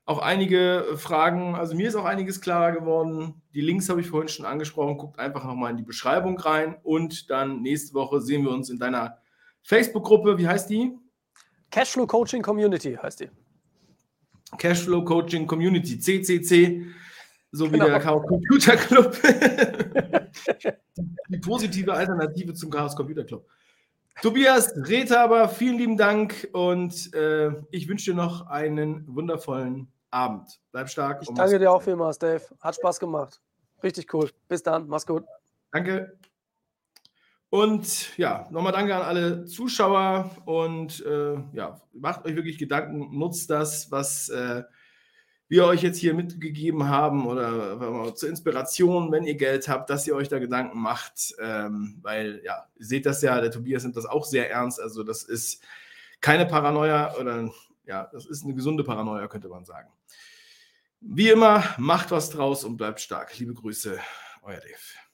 Auch einige Fragen, also mir ist auch einiges klarer geworden. Die Links habe ich vorhin schon angesprochen. Guckt einfach nochmal in die Beschreibung rein. Und dann nächste Woche sehen wir uns in deiner Facebook-Gruppe. Wie heißt die? Cashflow Coaching Community heißt die. Cashflow Coaching Community, CCC, so genau. wie der Chaos Computer Club. die positive Alternative zum Chaos Computer Club. Tobias Rethaber, vielen lieben Dank und äh, ich wünsche dir noch einen wundervollen Abend. Bleib stark. Ich danke dir auch vielmals, Dave. Hat Spaß gemacht. Richtig cool. Bis dann. Mach's gut. Danke. Und ja, nochmal danke an alle Zuschauer und äh, ja, macht euch wirklich Gedanken, nutzt das, was äh, wir euch jetzt hier mitgegeben haben oder zur Inspiration, wenn ihr Geld habt, dass ihr euch da Gedanken macht, ähm, weil ja, ihr seht das ja, der Tobias nimmt das auch sehr ernst, also das ist keine Paranoia oder ja, das ist eine gesunde Paranoia, könnte man sagen. Wie immer, macht was draus und bleibt stark. Liebe Grüße, euer Dave.